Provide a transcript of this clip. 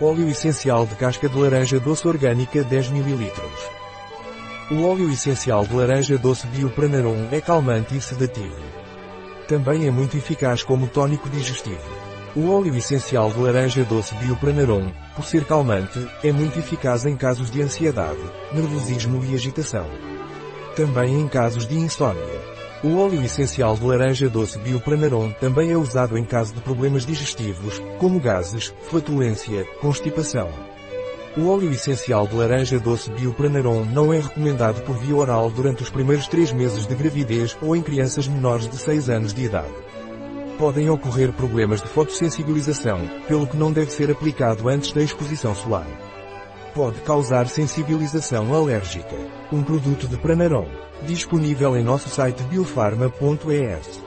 Óleo essencial de casca de laranja doce orgânica 10 ml. O óleo essencial de laranja doce Biopranarum é calmante e sedativo. Também é muito eficaz como tônico digestivo. O óleo essencial de laranja doce Biopranarum, por ser calmante, é muito eficaz em casos de ansiedade, nervosismo e agitação. Também em casos de insônia. O óleo essencial de laranja doce Biopranarum também é usado em caso de problemas digestivos, como gases, flatulência, constipação. O óleo essencial de laranja doce Biopranarum não é recomendado por via oral durante os primeiros 3 meses de gravidez ou em crianças menores de 6 anos de idade. Podem ocorrer problemas de fotossensibilização, pelo que não deve ser aplicado antes da exposição solar. Pode causar sensibilização alérgica. Um produto de Pranarum. Disponível em nosso site biofarma.es.